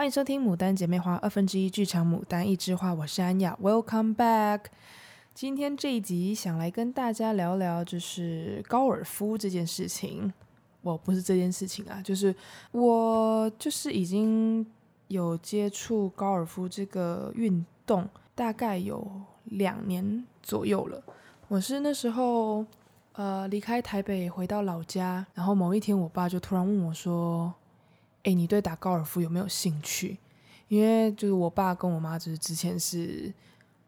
欢迎收听《牡丹姐妹花》二分之一剧场《牡丹一枝花》，我是安雅，Welcome back。今天这一集想来跟大家聊聊，就是高尔夫这件事情。我不是这件事情啊，就是我就是已经有接触高尔夫这个运动，大概有两年左右了。我是那时候呃离开台北回到老家，然后某一天我爸就突然问我说。哎，你对打高尔夫有没有兴趣？因为就是我爸跟我妈就是之前是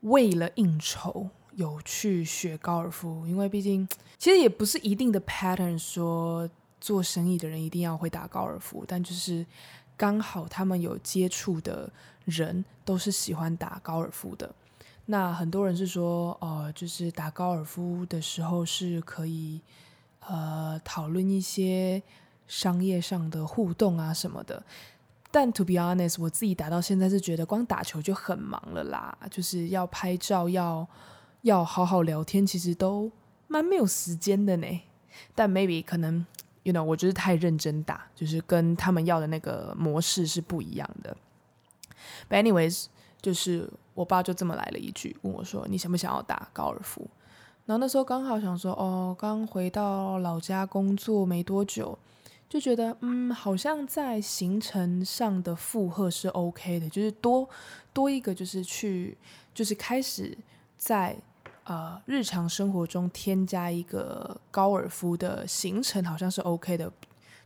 为了应酬有去学高尔夫，因为毕竟其实也不是一定的 pattern 说做生意的人一定要会打高尔夫，但就是刚好他们有接触的人都是喜欢打高尔夫的。那很多人是说，呃，就是打高尔夫的时候是可以呃讨论一些。商业上的互动啊什么的，但 to be honest，我自己打到现在是觉得光打球就很忙了啦，就是要拍照，要要好好聊天，其实都蛮没有时间的呢。但 maybe 可能，you know，我就是太认真打，就是跟他们要的那个模式是不一样的。But anyways，就是我爸就这么来了一句，问我说：“你想不想要打高尔夫？”然后那时候刚好想说：“哦，刚回到老家工作没多久。”就觉得嗯，好像在行程上的负荷是 OK 的，就是多多一个，就是去，就是开始在呃日常生活中添加一个高尔夫的行程，好像是 OK 的。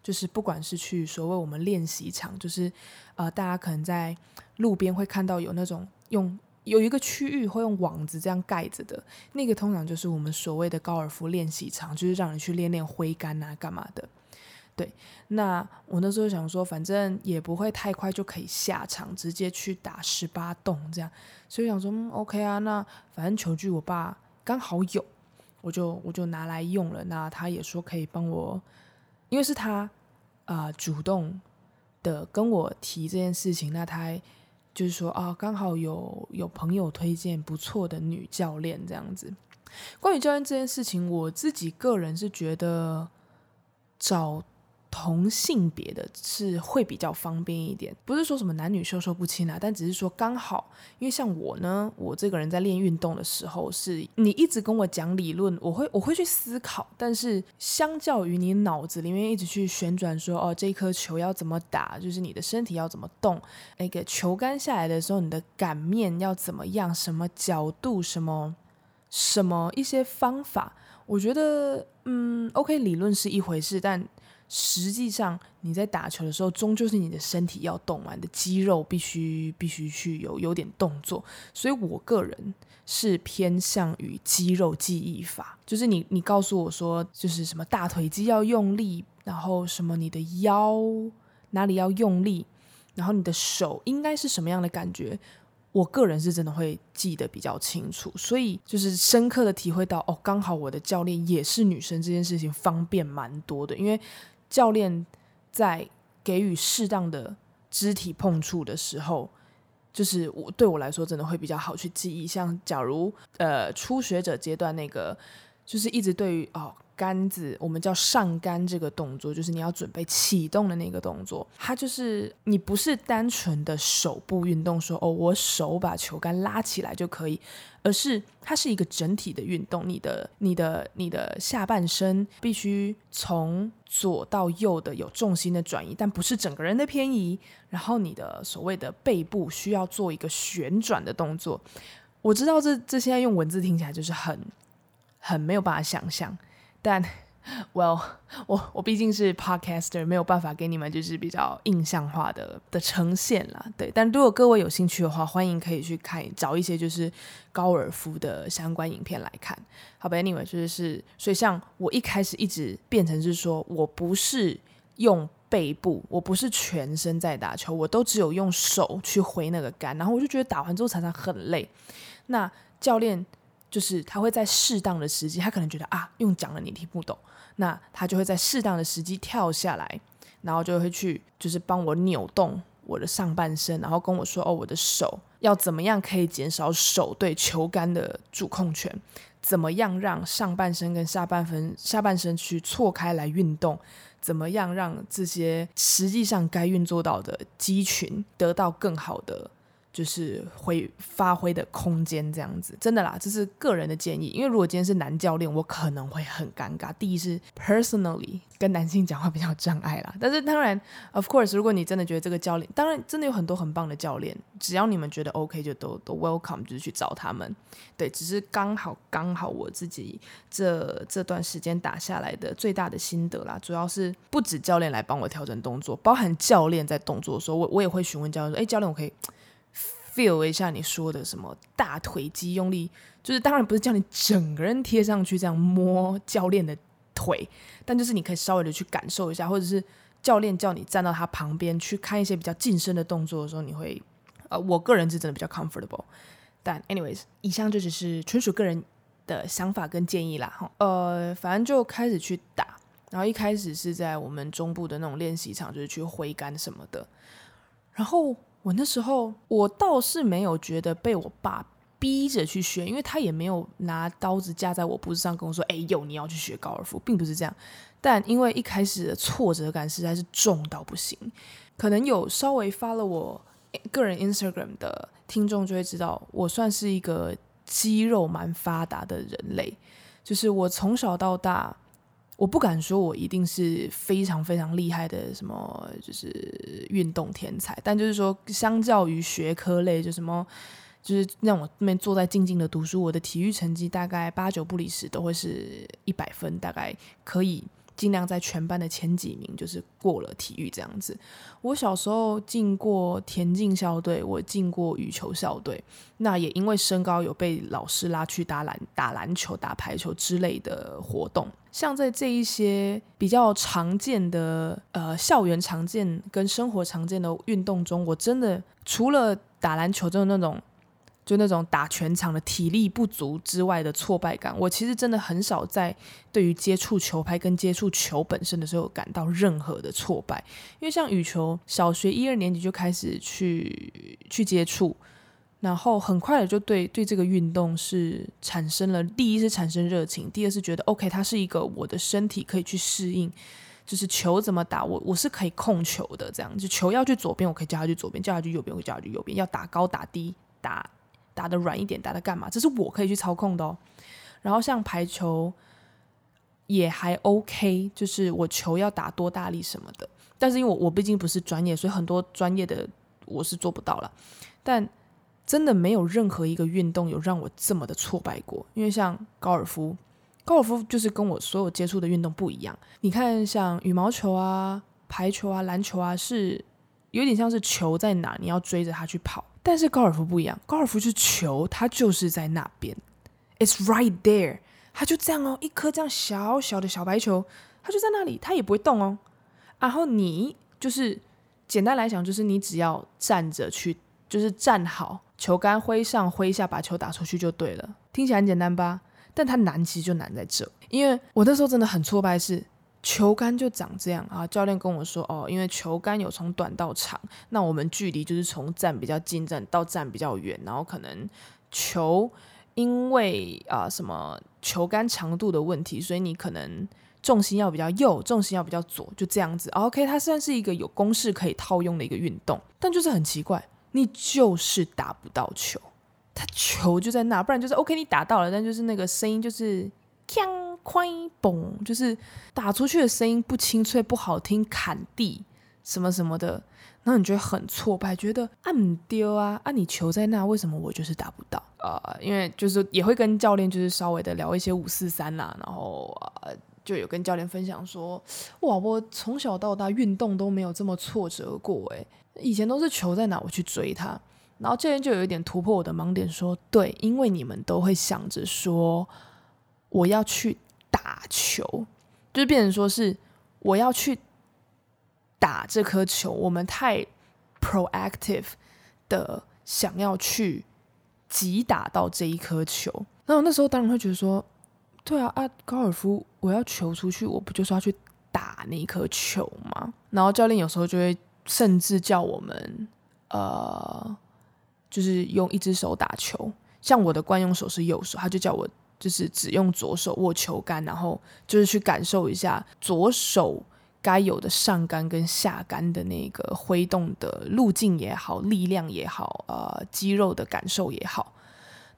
就是不管是去所谓我们练习场，就是呃大家可能在路边会看到有那种用有一个区域会用网子这样盖着的，那个通常就是我们所谓的高尔夫练习场，就是让你去练练挥杆啊干嘛的。对，那我那时候想说，反正也不会太快就可以下场，直接去打十八洞这样，所以想说，嗯，OK 啊，那反正球具我爸刚好有，我就我就拿来用了。那他也说可以帮我，因为是他啊、主动的跟我提这件事情，那他就是说啊，刚好有有朋友推荐不错的女教练这样子。关于教练这件事情，我自己个人是觉得找。同性别的是会比较方便一点，不是说什么男女授受不亲啊，但只是说刚好，因为像我呢，我这个人在练运动的时候，是你一直跟我讲理论，我会我会去思考，但是相较于你脑子里面一直去旋转说，哦，这颗球要怎么打，就是你的身体要怎么动，那个球杆下来的时候，你的杆面要怎么样，什么角度，什么什么一些方法，我觉得，嗯，OK，理论是一回事，但。实际上，你在打球的时候，终究是你的身体要动嘛，你的肌肉必须必须去有有点动作。所以我个人是偏向于肌肉记忆法，就是你你告诉我说，就是什么大腿肌要用力，然后什么你的腰哪里要用力，然后你的手应该是什么样的感觉，我个人是真的会记得比较清楚。所以就是深刻的体会到，哦，刚好我的教练也是女生，这件事情方便蛮多的，因为。教练在给予适当的肢体碰触的时候，就是我对我来说真的会比较好去记忆。像假如呃初学者阶段那个，就是一直对于哦。杆子，我们叫上杆这个动作，就是你要准备启动的那个动作。它就是你不是单纯的手部运动说，哦，我手把球杆拉起来就可以，而是它是一个整体的运动。你的、你的、你的下半身必须从左到右的有重心的转移，但不是整个人的偏移。然后你的所谓的背部需要做一个旋转的动作。我知道这这现在用文字听起来就是很很没有办法想象。但，Well，我我毕竟是 Podcaster，没有办法给你们就是比较印象化的的呈现啦。对，但如果各位有兴趣的话，欢迎可以去看找一些就是高尔夫的相关影片来看。好吧，Anyway，就是所以像我一开始一直变成是说我不是用背部，我不是全身在打球，我都只有用手去挥那个杆，然后我就觉得打完之后常常很累。那教练。就是他会在适当的时机，他可能觉得啊，用讲了你听不懂，那他就会在适当的时机跳下来，然后就会去就是帮我扭动我的上半身，然后跟我说哦，我的手要怎么样可以减少手对球杆的主控权，怎么样让上半身跟下半分下半身去错开来运动，怎么样让这些实际上该运作到的肌群得到更好的。就是会发挥的空间这样子，真的啦，这是个人的建议。因为如果今天是男教练，我可能会很尴尬。第一是 personally 跟男性讲话比较障碍啦，但是当然，of course，如果你真的觉得这个教练，当然真的有很多很棒的教练，只要你们觉得 OK，就都都 welcome，就是去找他们。对，只是刚好刚好我自己这这段时间打下来的最大的心得啦，主要是不止教练来帮我调整动作，包含教练在动作的时候，我我也会询问教练说，哎，教练，我可以。Feel 一下你说的什么大腿肌用力，就是当然不是叫你整个人贴上去这样摸教练的腿，但就是你可以稍微的去感受一下，或者是教练叫你站到他旁边去看一些比较近身的动作的时候，你会呃，我个人是真的比较 comfortable。但 anyways，以上就只是纯属个人的想法跟建议啦，哈，呃，反正就开始去打，然后一开始是在我们中部的那种练习场，就是去挥杆什么的，然后。我那时候，我倒是没有觉得被我爸逼着去学，因为他也没有拿刀子架在我脖子上跟我说：“哎呦，你要去学高尔夫。”并不是这样。但因为一开始的挫折感实在是重到不行，可能有稍微发了我个人 Instagram 的听众就会知道，我算是一个肌肉蛮发达的人类，就是我从小到大。我不敢说，我一定是非常非常厉害的什么，就是运动天才。但就是说，相较于学科类，就什么，就是让我那边坐在静静的读书，我的体育成绩大概八九不离十，都会是一百分，大概可以。尽量在全班的前几名，就是过了体育这样子。我小时候进过田径校队，我进过羽球校队。那也因为身高有被老师拉去打篮、打篮球、打排球之类的活动。像在这一些比较常见的呃校园常见跟生活常见的运动中，我真的除了打篮球，真的那种。就那种打全场的体力不足之外的挫败感，我其实真的很少在对于接触球拍跟接触球本身的时候感到任何的挫败。因为像羽球，小学一二年级就开始去去接触，然后很快的就对对这个运动是产生了，第一是产生热情，第二是觉得 OK，它是一个我的身体可以去适应，就是球怎么打，我我是可以控球的，这样就球要去左边，我可以叫他去左边；叫他去右边，我叫他去右边；要打高打低打。打得软一点，打得干嘛？这是我可以去操控的哦。然后像排球也还 OK，就是我球要打多大力什么的。但是因为我我毕竟不是专业，所以很多专业的我是做不到了。但真的没有任何一个运动有让我这么的挫败过。因为像高尔夫，高尔夫就是跟我所有接触的运动不一样。你看，像羽毛球啊、排球啊、篮球啊，是有点像是球在哪，你要追着它去跑。但是高尔夫不一样，高尔夫是球，它就是在那边，It's right there，它就这样哦，一颗这样小小的小白球，它就在那里，它也不会动哦。然后你就是简单来讲，就是你只要站着去，就是站好，球杆挥上挥下，把球打出去就对了。听起来很简单吧？但它难其实就难在这，因为我那时候真的很挫败是。球杆就长这样啊！教练跟我说哦，因为球杆有从短到长，那我们距离就是从站比较近站到站比较远，然后可能球因为啊什么球杆长度的问题，所以你可能重心要比较右，重心要比较左，就这样子。OK，它算是一个有公式可以套用的一个运动，但就是很奇怪，你就是打不到球，他球就在那，不然就是 OK，你打到了，但就是那个声音就是锵。哐嘣，就是打出去的声音不清脆、不好听，砍地什么什么的，然后你觉得很挫败，觉得啊唔丢啊，啊你球在那，为什么我就是打不到？呃，因为就是也会跟教练就是稍微的聊一些五四三啦，然后呃就有跟教练分享说，哇，我从小到大运动都没有这么挫折过，诶，以前都是球在哪我去追他，然后教练就有一点突破我的盲点，说对，因为你们都会想着说我要去。打球，就是变成说是我要去打这颗球，我们太 proactive 的想要去击打到这一颗球。那我那时候当然会觉得说，对啊啊，高尔夫我要球出去，我不就是要去打那一颗球吗？然后教练有时候就会甚至叫我们呃，就是用一只手打球。像我的惯用手是右手，他就叫我就是只用左手握球杆，然后就是去感受一下左手该有的上杆跟下杆的那个挥动的路径也好，力量也好，呃，肌肉的感受也好，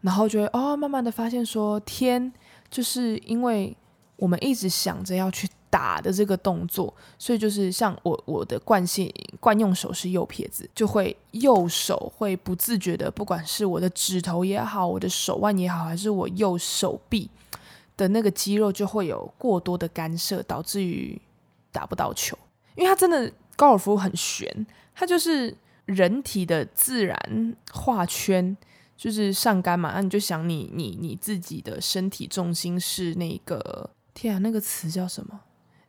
然后就会哦，慢慢的发现说，天，就是因为我们一直想着要去。打的这个动作，所以就是像我我的惯性惯用手是右撇子，就会右手会不自觉的，不管是我的指头也好，我的手腕也好，还是我右手臂的那个肌肉，就会有过多的干涉，导致于打不到球。因为它真的高尔夫很悬，它就是人体的自然画圈，就是上杆嘛，那你就想你你你自己的身体重心是那个，天啊，那个词叫什么？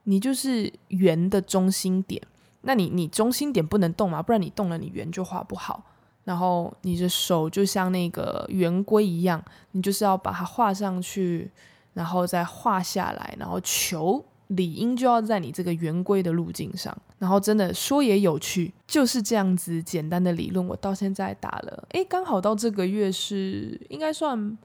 你就是圆的中心点，那你你中心点不能动嘛，不然你动了，你圆就画不好。然后你的手就像那个圆规一样，你就是要把它画上去，然后再画下来，然后球理应就要在你这个圆规的路径上。然后真的说也有趣，就是这样子简单的理论，我到现在打了，诶，刚好到这个月是应该算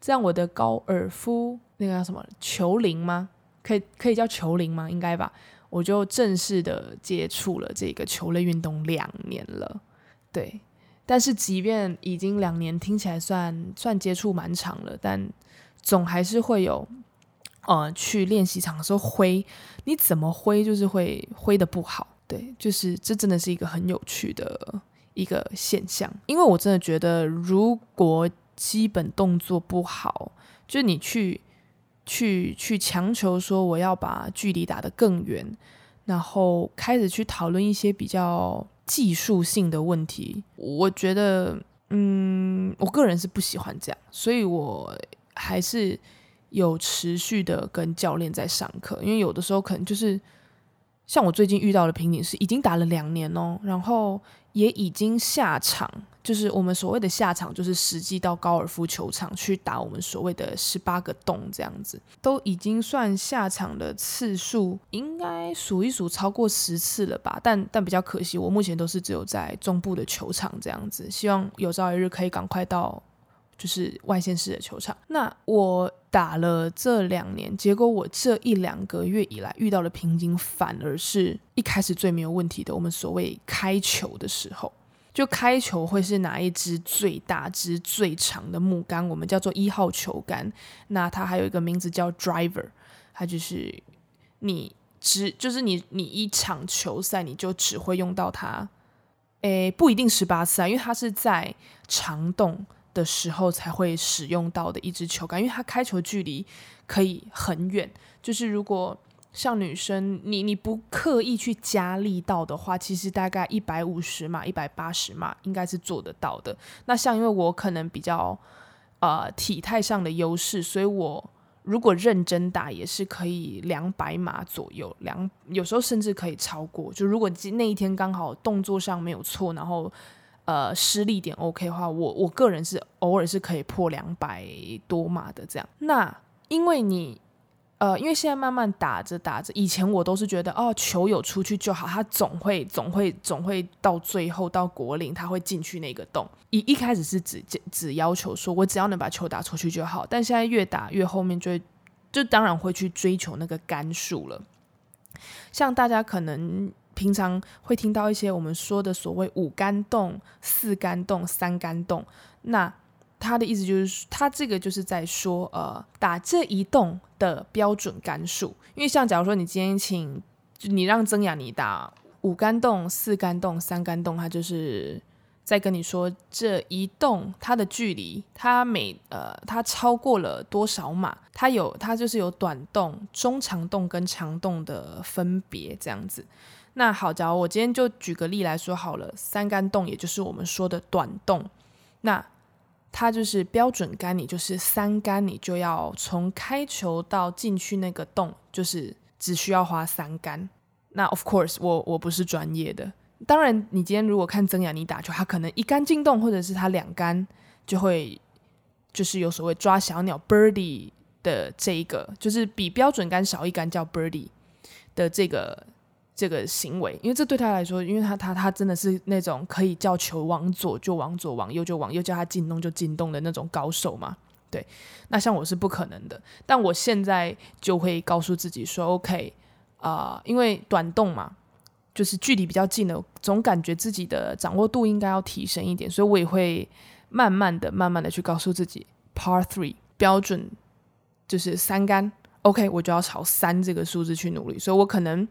这样，我的高尔夫那个叫什么球龄吗？可以可以叫球龄吗？应该吧。我就正式的接触了这个球类运动两年了，对。但是即便已经两年，听起来算算接触蛮长了，但总还是会有，呃，去练习场的时候挥，你怎么挥就是会挥的不好，对，就是这真的是一个很有趣的一个现象。因为我真的觉得，如果基本动作不好，就你去。去去强求说我要把距离打得更远，然后开始去讨论一些比较技术性的问题。我觉得，嗯，我个人是不喜欢这样，所以我还是有持续的跟教练在上课，因为有的时候可能就是像我最近遇到的瓶颈是已经打了两年哦，然后也已经下场。就是我们所谓的下场，就是实际到高尔夫球场去打我们所谓的十八个洞这样子，都已经算下场的次数，应该数一数超过十次了吧？但但比较可惜，我目前都是只有在中部的球场这样子，希望有朝一日可以赶快到就是外线式的球场。那我打了这两年，结果我这一两个月以来遇到的瓶颈，反而是一开始最没有问题的，我们所谓开球的时候。就开球会是拿一支最大支最长的木杆，我们叫做一号球杆。那它还有一个名字叫 driver，它就是你只就是你你一场球赛你就只会用到它，诶，不一定十八次啊，因为它是在长洞的时候才会使用到的一支球杆，因为它开球距离可以很远，就是如果。像女生，你你不刻意去加力道的话，其实大概一百五十码、一百八十码应该是做得到的。那像因为我可能比较呃体态上的优势，所以我如果认真打也是可以两百码左右，两有时候甚至可以超过。就如果那一天刚好动作上没有错，然后呃失力点 OK 的话，我我个人是偶尔是可以破两百多码的这样。那因为你。呃，因为现在慢慢打着打着，以前我都是觉得哦，球有出去就好，他总会总会总会到最后到果岭，他会进去那个洞。一一开始是只只要求说我只要能把球打出去就好，但现在越打越后面就就当然会去追求那个杆数了。像大家可能平常会听到一些我们说的所谓五杆洞、四杆洞、三杆洞，那。他的意思就是，他这个就是在说，呃，打这一洞的标准杆数。因为像假如说你今天请，你让曾雅妮打五杆洞、四杆洞、三杆洞，他就是在跟你说这一洞它的距离，它每呃它超过了多少码，它有它就是有短洞、中长洞跟长洞的分别这样子。那好，假如我今天就举个例来说好了，三杆洞也就是我们说的短洞，那。它就是标准杆，你就是三杆，你就要从开球到进去那个洞，就是只需要花三杆。那 of course，我我不是专业的。当然，你今天如果看曾雅妮打球，她可能一杆进洞，或者是她两杆就会，就是有所谓抓小鸟 birdie 的这一个，就是比标准杆少一杆叫 birdie 的这个这个行为，因为这对他来说，因为他他他真的是那种可以叫球往左就往左，往右就往右，叫他进洞就进洞的那种高手嘛。对，那像我是不可能的，但我现在就会告诉自己说，OK，啊、因为短洞嘛，就是距离比较近的，总感觉自己的掌握度应该要提升一点，所以我也会慢慢的、慢慢的去告诉自己，Par three 标准就是三杆，OK，我就要朝三这个数字去努力，所以我可能。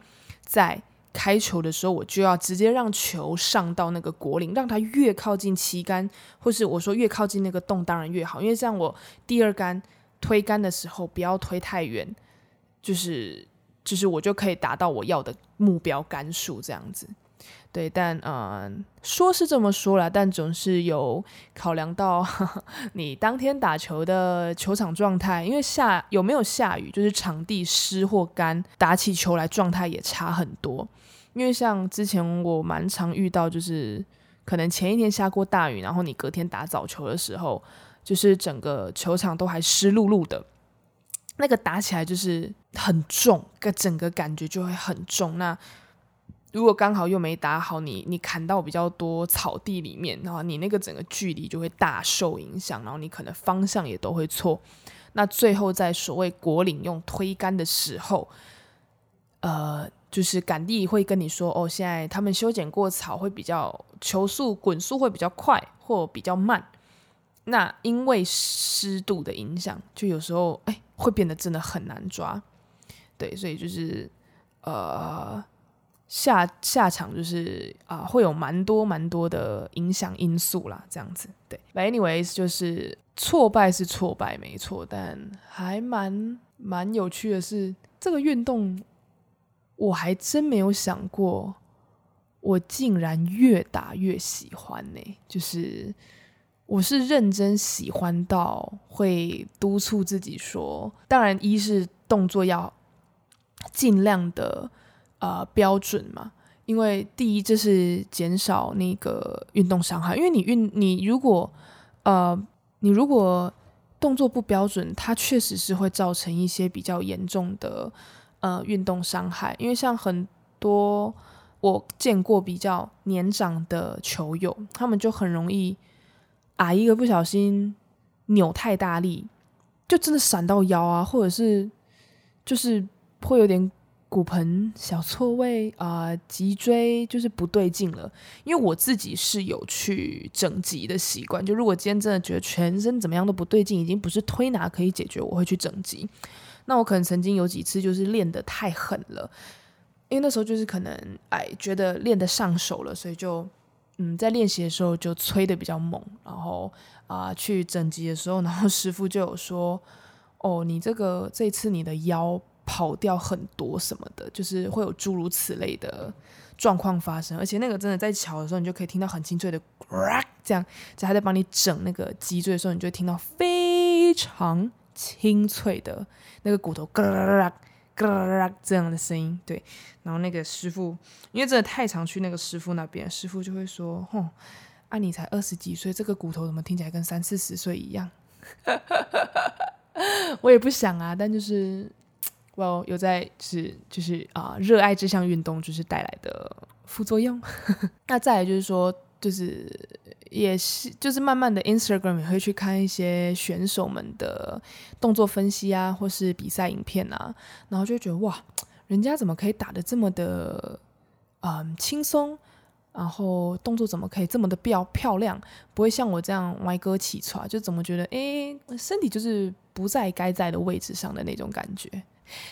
在开球的时候，我就要直接让球上到那个果岭，让它越靠近旗杆，或是我说越靠近那个洞，当然越好，因为这样我第二杆推杆的时候不要推太远，就是就是我就可以达到我要的目标杆数这样子。对，但嗯、呃，说是这么说啦，但总是有考量到呵 呵你当天打球的球场状态，因为下有没有下雨，就是场地湿或干，打起球来状态也差很多。因为像之前我蛮常遇到，就是可能前一天下过大雨，然后你隔天打早球的时候，就是整个球场都还湿漉漉的，那个打起来就是很重，个整个感觉就会很重。那如果刚好又没打好，你你砍到比较多草地里面，然后你那个整个距离就会大受影响，然后你可能方向也都会错。那最后在所谓果岭用推杆的时候，呃，就是杆地会跟你说，哦，现在他们修剪过草，会比较球速滚速会比较快或比较慢。那因为湿度的影响，就有时候哎会变得真的很难抓。对，所以就是呃。下下场就是啊、会有蛮多蛮多的影响因素啦，这样子对。Anyways，就是挫败是挫败没错，但还蛮蛮有趣的是，这个运动我还真没有想过，我竟然越打越喜欢呢、就是我是认真喜欢到会督促自己说，当然一是动作要尽量的。呃，标准嘛，因为第一，这是减少那个运动伤害。因为你运，你如果呃，你如果动作不标准，它确实是会造成一些比较严重的呃运动伤害。因为像很多我见过比较年长的球友，他们就很容易啊，一个不小心扭太大力，就真的闪到腰啊，或者是就是会有点。骨盆小错位啊，脊椎就是不对劲了。因为我自己是有去整脊的习惯，就如果今天真的觉得全身怎么样都不对劲，已经不是推拿可以解决，我会去整脊。那我可能曾经有几次就是练得太狠了，因为那时候就是可能哎觉得练得上手了，所以就嗯在练习的时候就催得比较猛，然后啊，去整脊的时候，然后师傅就有说，哦，你这个这次你的腰。跑掉很多什么的，就是会有诸如此类的状况发生，而且那个真的在敲的时候，你就可以听到很清脆的这样，在他在帮你整那个脊椎的时候，你就会听到非常清脆的那个骨头咯咯咯这样的声音。对，然后那个师傅，因为真的太常去那个师傅那边，师傅就会说：“哼，啊你才二十几岁，这个骨头怎么听起来跟三四十岁一样？”我也不想啊，但就是。有有在是就是啊，热爱这项运动就是带来的副作用。那再来就是说，就是也是就是慢慢的 Instagram 也会去看一些选手们的动作分析啊，或是比赛影片啊，然后就觉得哇，人家怎么可以打得这么的嗯轻松，然后动作怎么可以这么的漂漂亮，不会像我这样歪哥起床，就怎么觉得诶，身体就是不在该在的位置上的那种感觉。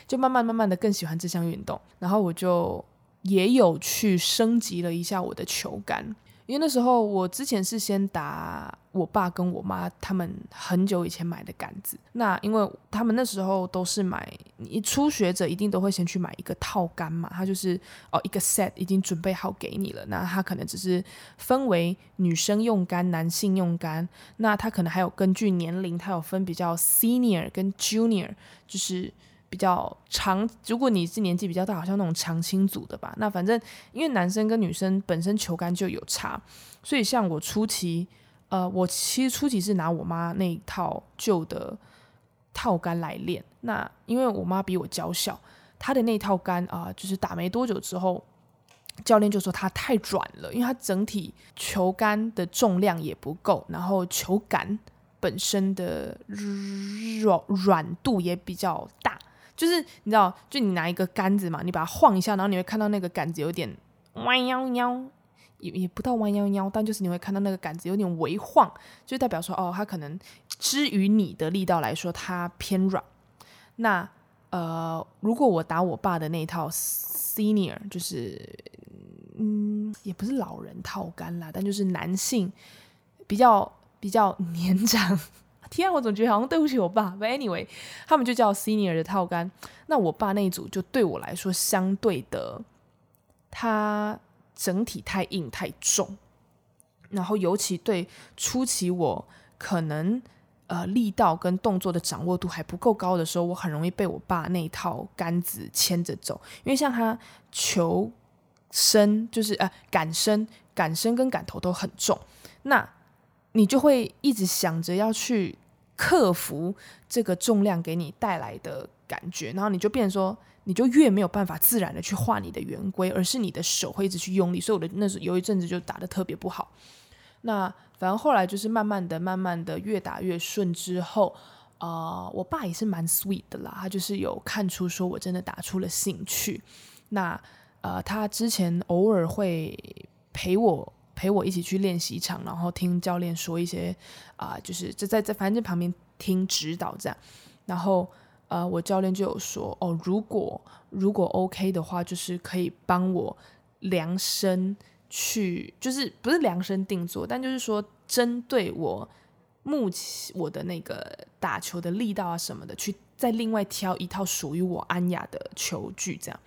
就慢慢慢慢的更喜欢这项运动，然后我就也有去升级了一下我的球杆，因为那时候我之前是先打我爸跟我妈他们很久以前买的杆子，那因为他们那时候都是买，你初学者一定都会先去买一个套杆嘛，他就是哦一个 set 已经准备好给你了，那他可能只是分为女生用杆、男性用杆，那他可能还有根据年龄，他有分比较 senior 跟 junior，就是。比较长，如果你是年纪比较大，好像那种长青组的吧。那反正因为男生跟女生本身球杆就有差，所以像我初期，呃，我其实初期是拿我妈那一套旧的套杆来练。那因为我妈比我娇小，她的那套杆啊、就是打没多久之后，教练就说他太软了，因为他整体球杆的重量也不够，然后球杆本身的软软度也比较大。就是你知道，就你拿一个杆子嘛，你把它晃一下，然后你会看到那个杆子有点弯腰腰，也也不到弯腰腰，但就是你会看到那个杆子有点微晃，就代表说哦，它可能之于你的力道来说，它偏软。那呃，如果我打我爸的那套 senior，就是嗯，也不是老人套杆啦，但就是男性比较比较年长。天啊，我总觉得好像对不起我爸。But anyway，他们就叫 senior 的套杆。那我爸那一组就对我来说相对的，它整体太硬太重，然后尤其对初期我可能呃力道跟动作的掌握度还不够高的时候，我很容易被我爸那一套杆子牵着走。因为像他球身就是呃杆身、杆身跟杆头都很重，那。你就会一直想着要去克服这个重量给你带来的感觉，然后你就变成说，你就越没有办法自然的去画你的圆规，而是你的手会一直去用力，所以我的那时有一阵子就打得特别不好。那反正后来就是慢慢的、慢慢的越打越顺之后，啊、呃，我爸也是蛮 sweet 的啦，他就是有看出说我真的打出了兴趣。那呃，他之前偶尔会陪我。陪我一起去练习场，然后听教练说一些啊、就是就在在反正旁边听指导这样。然后呃，我教练就有说哦，如果如果 OK 的话，就是可以帮我量身去，就是不是量身定做，但就是说针对我目前我的那个打球的力道啊什么的，去再另外挑一套属于我安雅的球具这样。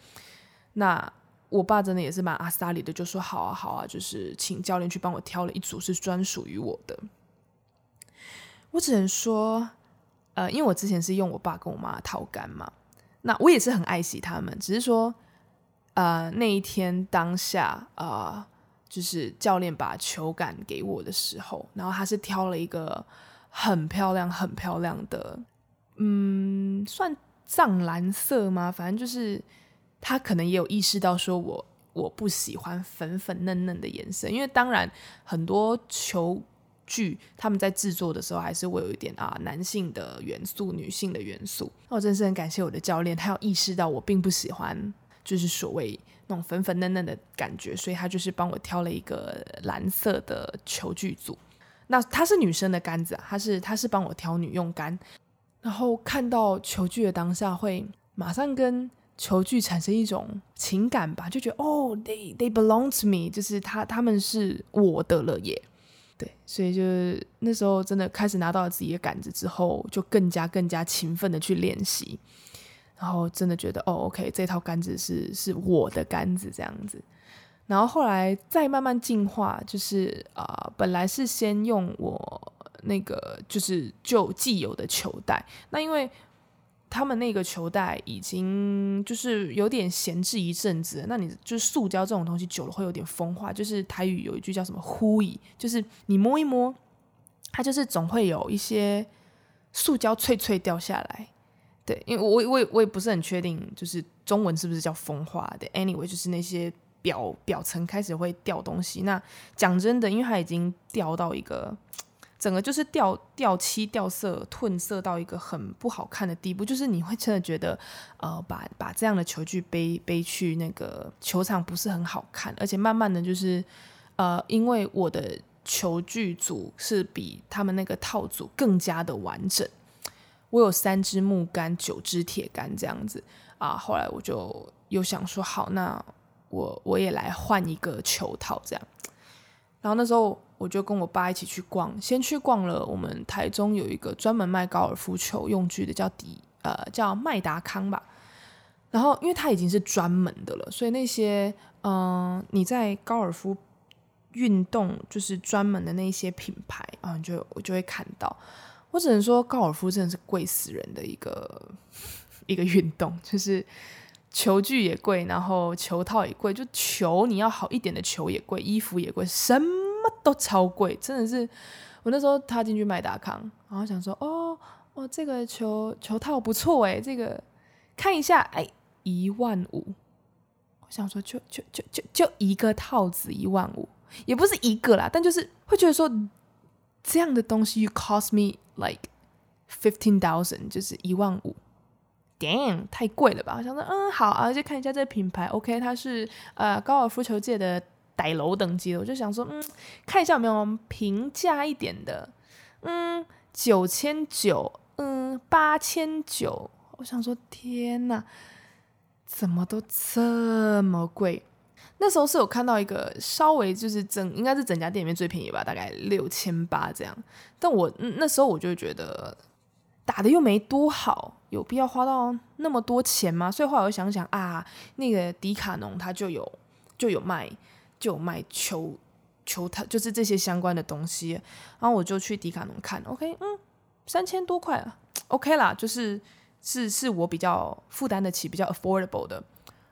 那。我爸真的也是蛮阿萨里的，就说好啊好啊，就是请教练去帮我挑了一组是专属于我的。我只能说，呃，因为我之前是用我爸跟我妈套杆嘛，那我也是很爱惜他们，只是说，呃，那一天当下，呃，就是教练把球杆给我的时候，然后他是挑了一个很漂亮很漂亮的，嗯，算藏蓝色吗？反正就是。他可能也有意识到，说我我不喜欢粉粉嫩嫩的颜色，因为当然很多球具他们在制作的时候还是会有一点啊男性的元素、女性的元素。那我真是很感谢我的教练，他有意识到我并不喜欢就是所谓那种粉粉嫩嫩的感觉，所以他就是帮我挑了一个蓝色的球具组。那他是女生的杆子啊，他是他是帮我挑女用杆，然后看到球具的当下会马上跟。球具产生一种情感吧，就觉得哦，they they belong to me，就是他他们是我的了耶。对，所以就是那时候真的开始拿到了自己的杆子之后，就更加更加勤奋的去练习，然后真的觉得哦，OK，这套杆子是是我的杆子这样子。然后后来再慢慢进化，就是啊、本来是先用我那个就是就既有的球袋，那因为。他们那个球袋已经就是有点闲置一阵子，那你就是塑胶这种东西久了会有点风化。就是台语有一句叫什么“呼一”，就是你摸一摸，它就是总会有一些塑胶脆脆掉下来。对，因为我我也我也不是很确定，就是中文是不是叫风化的。Anyway，就是那些表表层开始会掉东西。那讲真的，因为它已经掉到一个。整个就是掉掉漆、掉色、褪色到一个很不好看的地步，就是你会真的觉得，呃，把把这样的球具背背去那个球场不是很好看，而且慢慢的就是，呃，因为我的球具组是比他们那个套组更加的完整，我有三支木杆、九支铁杆这样子啊，后来我就又想说，好，那我我也来换一个球套这样，然后那时候。我就跟我爸一起去逛，先去逛了我们台中有一个专门卖高尔夫球用具的，叫迪呃叫麦达康吧。然后因为它已经是专门的了，所以那些嗯、你在高尔夫运动就是专门的那些品牌啊，你就我就会看到。我只能说高尔夫真的是贵死人的一个 一个运动，就是球具也贵，然后球套也贵，就球你要好一点的球也贵，衣服也贵，什都超贵，真的是。我那时候踏进去麦达康，然后想说，哦哦，这个球球套不错哎，这个看一下，哎，一万五。我想说就，就就就就一个套子一万五，也不是一个啦，但就是会觉得说这样的东西，you cost me like fifteen thousand，就是一万五。Damn，太贵了吧？我想说，嗯，好啊，就看一下这个品牌，OK，它是呃高尔夫球界的歹楼等级的，我就想说，嗯，看一下有没有平价一点的，嗯，九千九，嗯，八千九，我想说，天哪，怎么都这么贵？那时候是有看到一个稍微就是整，应该是整家店里面最便宜吧，大概六千八这样，但我那时候我就觉得。打的又没多好，有必要花到那么多钱吗？所以后来我想想啊，那个迪卡侬它就有就有卖就卖球球套，就是这些相关的东西。然后我就去迪卡侬看，OK，嗯，三千多块啊，OK 啦，就是是是我比较负担得起、比较 affordable 的。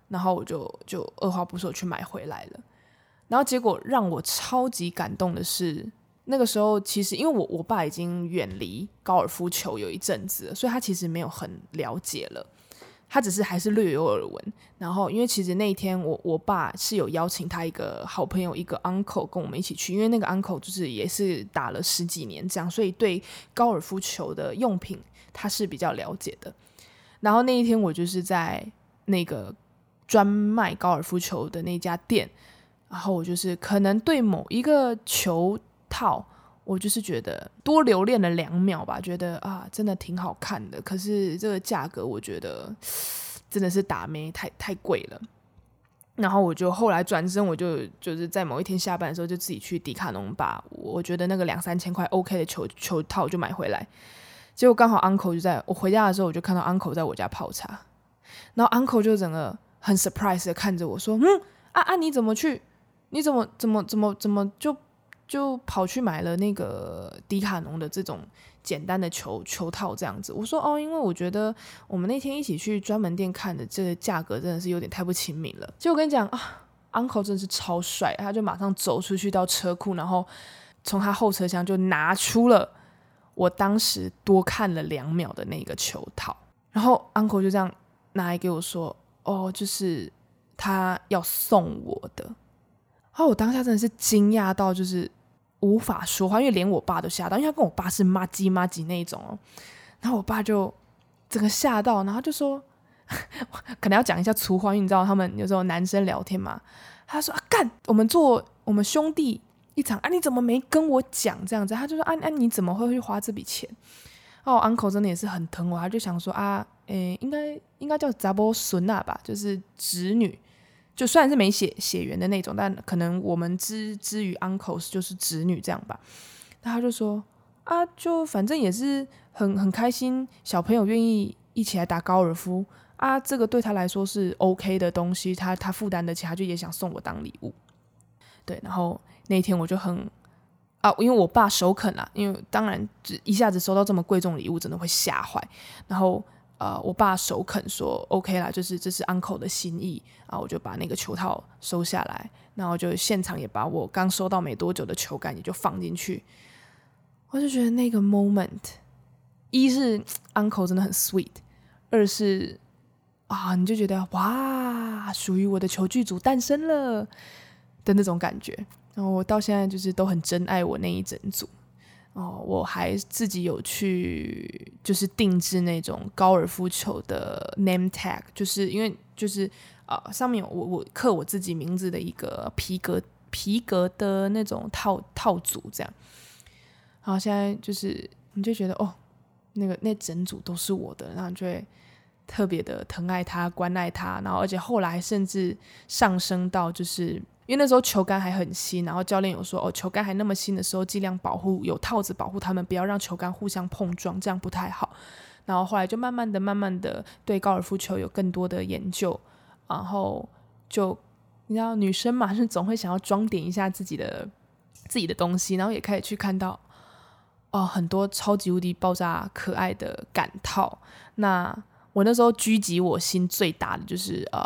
然后我就就二话不说去买回来了。然后结果让我超级感动的是。那个时候，其实因为我我爸已经远离高尔夫球有一阵子，所以他其实没有很了解了，他只是还是略有耳闻。然后，因为其实那一天我我爸是有邀请他一个好朋友，一个 uncle 跟我们一起去，因为那个 uncle 就是也是打了十几年这样，所以对高尔夫球的用品他是比较了解的。然后那一天我就是在那个专卖高尔夫球的那家店，然后我就是可能对某一个球。套，我就是觉得多留恋了两秒吧，觉得啊，真的挺好看的。可是这个价格，我觉得真的是打没太太贵了。然后我就后来转身，我就就是在某一天下班的时候，就自己去迪卡侬把我觉得那个两三千块 OK 的球球套就买回来。结果刚好 Uncle 就在我回家的时候，我就看到 Uncle 在我家泡茶，然后 Uncle 就整个很 surprise 的看着我说：“嗯，啊啊，你怎么去？你怎么怎么怎么怎么就？”就跑去买了那个迪卡侬的这种简单的球球套，这样子。我说哦，因为我觉得我们那天一起去专门店看的这个价格真的是有点太不亲民了。就我跟你讲啊，Uncle 真的是超帅，他就马上走出去到车库，然后从他后车厢就拿出了我当时多看了两秒的那个球套，然后 Uncle 就这样拿来给我说，哦，就是他要送我的。啊我当下真的是惊讶到就是。无法说话，因为连我爸都吓到，因为他跟我爸是麻吉麻吉那一种哦。然后我爸就整个吓到，然后就说，可能要讲一下粗话，因为你知道他们有时候男生聊天嘛。他说啊，干，我们做我们兄弟一场啊，你怎么没跟我讲这样子？他就说啊啊，你怎么会去花这笔钱？哦，uncle 真的也是很疼我，他就想说啊，诶，应该应该叫查某孙啊吧，就是侄女。就虽然是没血血缘的那种，但可能我们之之于 uncles 就是侄女这样吧。那他就说啊，就反正也是很很开心，小朋友愿意一起来打高尔夫啊，这个对他来说是 OK 的东西，他他负担得起，他就也想送我当礼物。对，然后那天我就很啊，因为我爸首肯啊，因为当然一下子收到这么贵重礼物，真的会吓坏。然后。呃，我爸首肯说 OK 啦，就是这是 uncle 的心意啊，我就把那个球套收下来，然后就现场也把我刚收到没多久的球杆也就放进去，我就觉得那个 moment，一是 uncle 真的很 sweet，二是啊，你就觉得哇，属于我的球具组诞生了的那种感觉，然后我到现在就是都很珍爱我那一整组。哦，我还自己有去，就是定制那种高尔夫球的 name tag，就是因为就是啊、呃，上面我我刻我自己名字的一个皮革皮革的那种套套组，这样。然后现在就是你就觉得哦，那个那整组都是我的，然后就会特别的疼爱他、关爱他，然后而且后来甚至上升到就是。因为那时候球杆还很新，然后教练有说哦，球杆还那么新的时候，尽量保护有套子保护他们，不要让球杆互相碰撞，这样不太好。然后后来就慢慢的、慢慢的对高尔夫球有更多的研究，然后就你知道女生嘛，是总会想要装点一下自己的自己的东西，然后也开始去看到哦很多超级无敌爆炸可爱的杆套。那我那时候狙击我心最大的就是呃。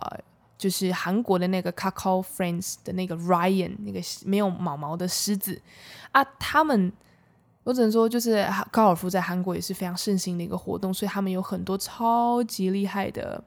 就是韩国的那个 Kakao Friends 的那个 Ryan 那个没有毛毛的狮子啊，他们我只能说就是高尔夫在韩国也是非常盛行的一个活动，所以他们有很多超级厉害的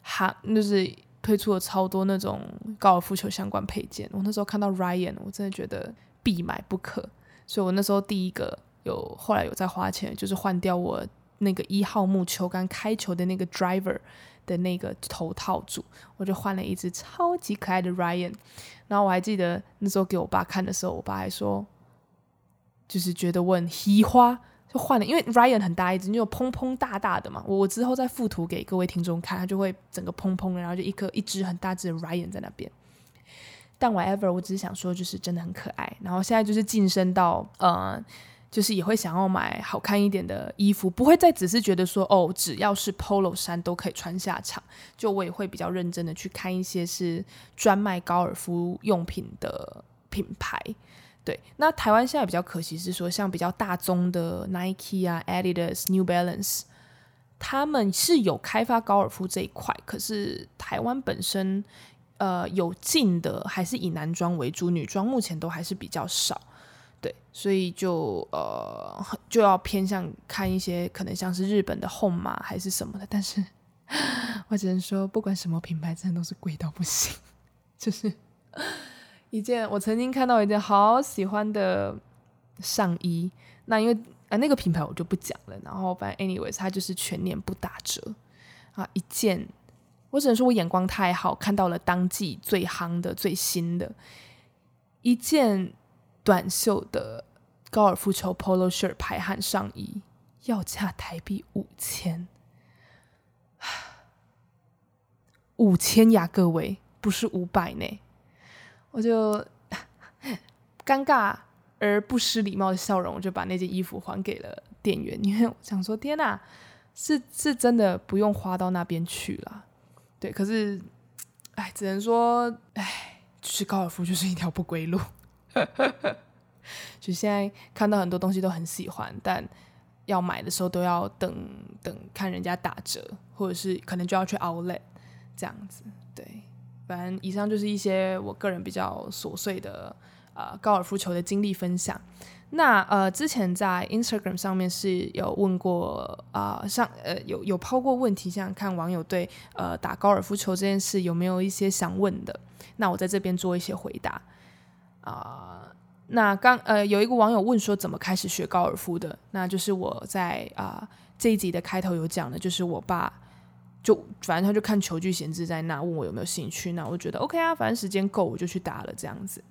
韩，就是推出了超多那种高尔夫球相关配件。我那时候看到 Ryan，我真的觉得必买不可。所以我那时候第一个有，后来有在花钱，就是换掉我那个一号木球杆开球的那个 driver 的那个头套组，我就换了一只超级可爱的 Ryan。然后我还记得那时候给我爸看的时候，我爸还说，就是觉得我很喜花，就换了，因为 Ryan 很大一只，就砰砰大大的嘛。我我之后再附图给各位听众看，它就会整个砰砰的，然后就一颗一只很大只的 Ryan 在那边。但 whatever，我只是想说，就是真的很可爱。然后现在就是晋升到，呃，就是也会想要买好看一点的衣服，不会再只是觉得说，哦，只要是 polo 衫都可以穿下场。就我也会比较认真的去看一些是专卖高尔夫用品的品牌。对，那台湾现在比较可惜是说，像比较大宗的 Nike 啊、Adidas、New Balance，他们是有开发高尔夫这一块，可是台湾本身。呃，有进的还是以男装为主，女装目前都还是比较少，对，所以就呃就要偏向看一些可能像是日本的 Honma 还是什么的，但是 我只能说，不管什么品牌，真的都是贵到不行。就是一件我曾经看到一件好喜欢的上衣，那因为啊那个品牌我就不讲了，然后反正 anyways 它就是全年不打折啊一件。我只能说，我眼光太好，看到了当季最夯的、最新的一件短袖的高尔夫球 polo shirt 排汗上衣，要价台币五千，五千呀，各位，不是五百呢。我就 尴尬而不失礼貌的笑容，我就把那件衣服还给了店员，因为我想说，天哪，是是真的不用花到那边去了。对，可是，哎，只能说，哎，就是高尔夫就是一条不归路。就现在看到很多东西都很喜欢，但要买的时候都要等等看人家打折，或者是可能就要去 Outlet 这样子。对，反正以上就是一些我个人比较琐碎的呃高尔夫球的经历分享。那呃，之前在 Instagram 上面是有问过啊、呃，像呃有有抛过问题，想看网友对呃打高尔夫球这件事有没有一些想问的。那我在这边做一些回答啊、那刚呃有一个网友问说怎么开始学高尔夫的，那就是我在啊、这一集的开头有讲的，就是我爸就反正他就看球具闲置在那，问我有没有兴趣，那我觉得 OK 啊，反正时间够我就去打了这样子。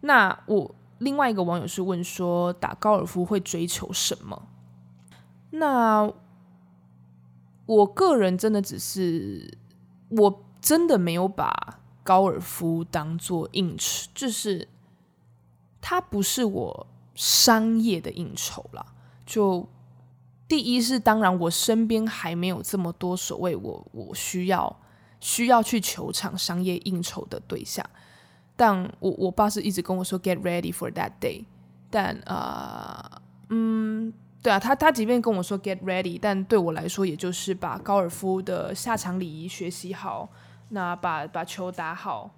那我。另外一个网友是问说，打高尔夫会追求什么？那我个人真的只是，我真的没有把高尔夫当做应酬，就是它不是我商业的应酬啦。就第一是，当然我身边还没有这么多所谓我我需要需要去球场商业应酬的对象。但我我爸是一直跟我说 “get ready for that day”，但啊、嗯，对啊，他他即便跟我说 “get ready”，但对我来说，也就是把高尔夫的下场礼仪学习好，那把把球打好，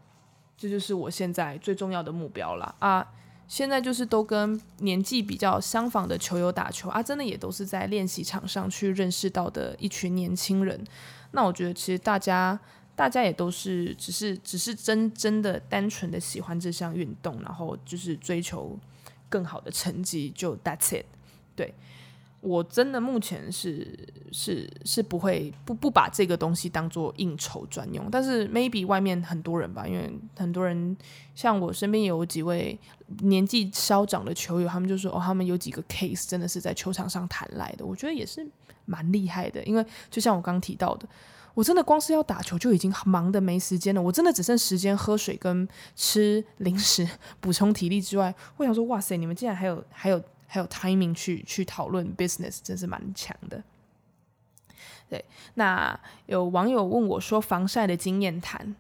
这就是我现在最重要的目标了啊！现在就是都跟年纪比较相仿的球友打球啊，真的也都是在练习场上去认识到的一群年轻人。那我觉得其实大家。大家也都是只是只是真真的单纯的喜欢这项运动，然后就是追求更好的成绩，就 That's it。对，我真的目前是是是不会不不把这个东西当做应酬专用，但是 maybe 外面很多人吧，因为很多人像我身边有几位年纪稍长的球友，他们就说哦，他们有几个 case 真的是在球场上谈来的，我觉得也是蛮厉害的，因为就像我刚提到的。我真的光是要打球就已经忙得没时间了，我真的只剩时间喝水跟吃零食 补充体力之外，我想说，哇塞，你们竟然还有还有还有 timing 去去讨论 business，真是蛮强的。对，那有网友问我说防晒的经验谈，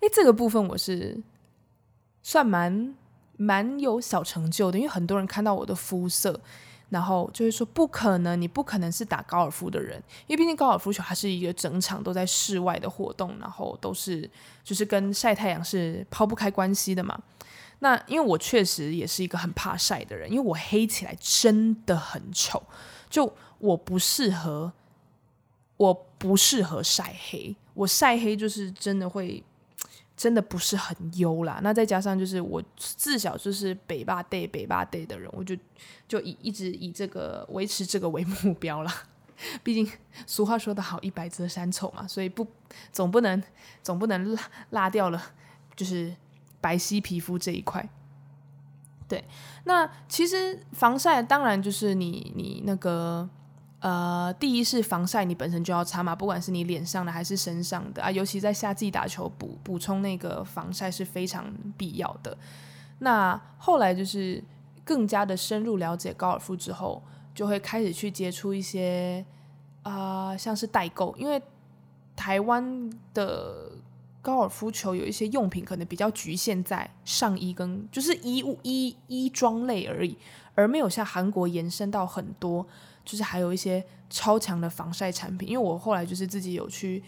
诶，这个部分我是算蛮蛮有小成就的，因为很多人看到我的肤色。然后就是说，不可能，你不可能是打高尔夫的人，因为毕竟高尔夫球还是一个整场都在室外的活动，然后都是就是跟晒太阳是抛不开关系的嘛。那因为我确实也是一个很怕晒的人，因为我黑起来真的很丑，就我不适合，我不适合晒黑。我晒黑就是真的会，真的不是很优啦。那再加上就是我自小就是北霸 day 北霸 day 的人，我就就以一直以这个维持这个为目标啦。毕竟俗话说得好，一白遮三丑嘛，所以不总不能总不能落落掉了，就是白皙皮肤这一块。对，那其实防晒当然就是你你那个。呃，第一是防晒，你本身就要擦嘛，不管是你脸上的还是身上的啊，尤其在夏季打球补补充那个防晒是非常必要的。那后来就是更加的深入了解高尔夫之后，就会开始去接触一些啊、像是代购，因为台湾的高尔夫球有一些用品可能比较局限在上衣跟就是衣物衣衣装类而已，而没有像韩国延伸到很多。就是还有一些超强的防晒产品，因为我后来就是自己有去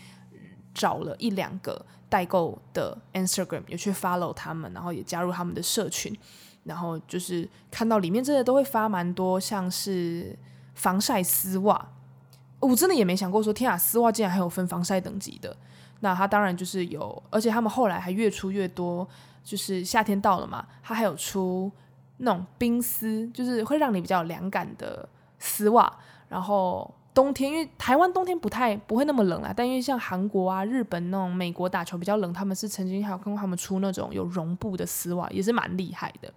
找了一两个代购的 Instagram，有去 follow 他们，然后也加入他们的社群，然后就是看到里面真的都会发蛮多像是防晒丝袜，我真的也没想过说天啊，丝袜竟然还有分防晒等级的。那它当然就是有，而且他们后来还越出越多，就是夏天到了嘛，它还有出那种冰丝，就是会让你比较凉感的。丝袜，然后冬天，因为台湾冬天不太不会那么冷啦，但因为像韩国啊、日本那种美国打球比较冷，他们是曾经还有看过他们出那种有绒布的丝袜，也是蛮厉害的。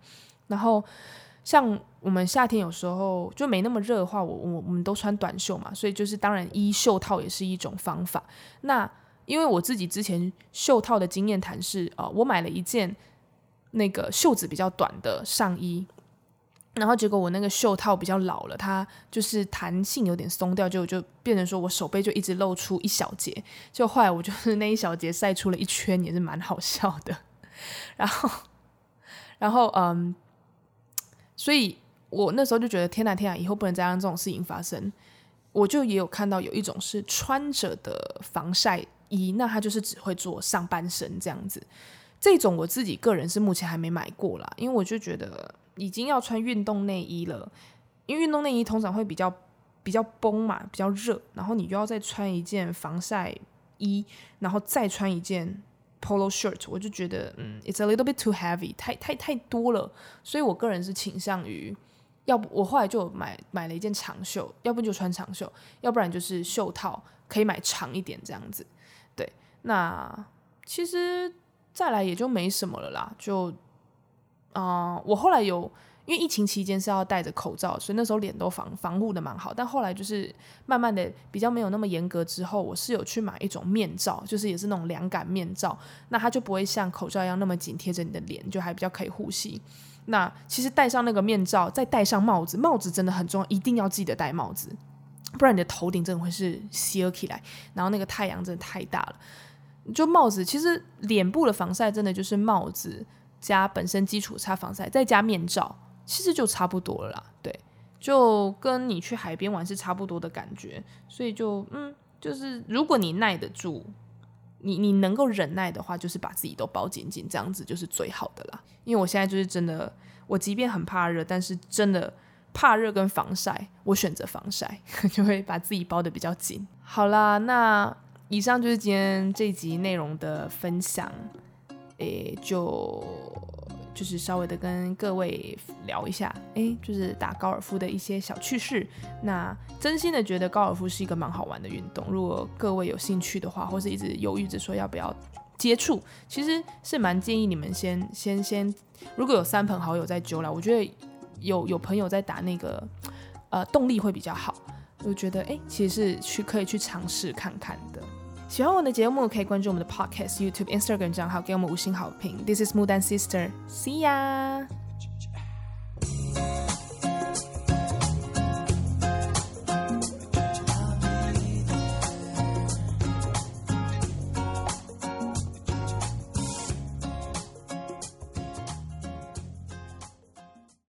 然后像我们夏天有时候就没那么热的话，我我我们都穿短袖嘛，所以就是当然衣袖套也是一种方法。那因为我自己之前袖套的经验谈是，啊、呃，我买了一件那个袖子比较短的上衣。然后结果我那个袖套比较老了，它就是弹性有点松掉，就就变成说我手背就一直露出一小节，就后来我就是那一小节晒出了一圈，也是蛮好笑的。然后，然后嗯，所以我那时候就觉得天哪天哪，以后不能再让这种事情发生。我就也有看到有一种是穿着的防晒衣，那它就是只会做上半身这样子。这种我自己个人是目前还没买过啦，因为我就觉得。已经要穿运动内衣了，因为运动内衣通常会比较比较绷嘛，比较热，然后你又要再穿一件防晒衣，然后再穿一件 polo shirt，我就觉得嗯，it's a little bit too heavy，太太太多了，所以我个人是倾向于，要不我后来就买买了一件长袖，要不就穿长袖，要不然就是袖套可以买长一点这样子，那其实再来也就没什么了啦，就。啊、我后来有，因为疫情期间是要戴着口罩，所以那时候脸都防防护的蛮好。但后来就是慢慢的比较没有那么严格之后，我是有去买一种面罩，就是也是那种凉感面罩，那它就不会像口罩一样那么紧贴着你的脸，就还比较可以呼吸。那其实戴上那个面罩，再戴上帽子，帽子真的很重要，一定要记得戴帽子，不然你的头顶真的会是斜起来，然后那个太阳真的太大了。就帽子，其实脸部的防晒真的就是帽子。加本身基础擦防晒，再加面罩，其实就差不多了啦。对，就跟你去海边玩是差不多的感觉。所以就嗯，就是如果你耐得住，你你能够忍耐的话，就是把自己都包紧紧，这样子就是最好的啦。因为我现在就是真的，我即便很怕热，但是真的怕热跟防晒，我选择防晒，就会把自己包得比较紧。好啦，那以上就是今天这集内容的分享。诶，就就是稍微的跟各位聊一下，诶，就是打高尔夫的一些小趣事。那真心的觉得高尔夫是一个蛮好玩的运动，如果各位有兴趣的话，或是一直犹豫着说要不要接触，其实是蛮建议你们先先先，如果有三朋好友在揪啦，我觉得有有朋友在打那个，呃，动力会比较好。我觉得诶，其实是去可以去尝试看看的。喜欢我的节目，可以关注我们的 Podcast、YouTube、Instagram 账号，给我们五星好评。This is Mudan Sister，See ya。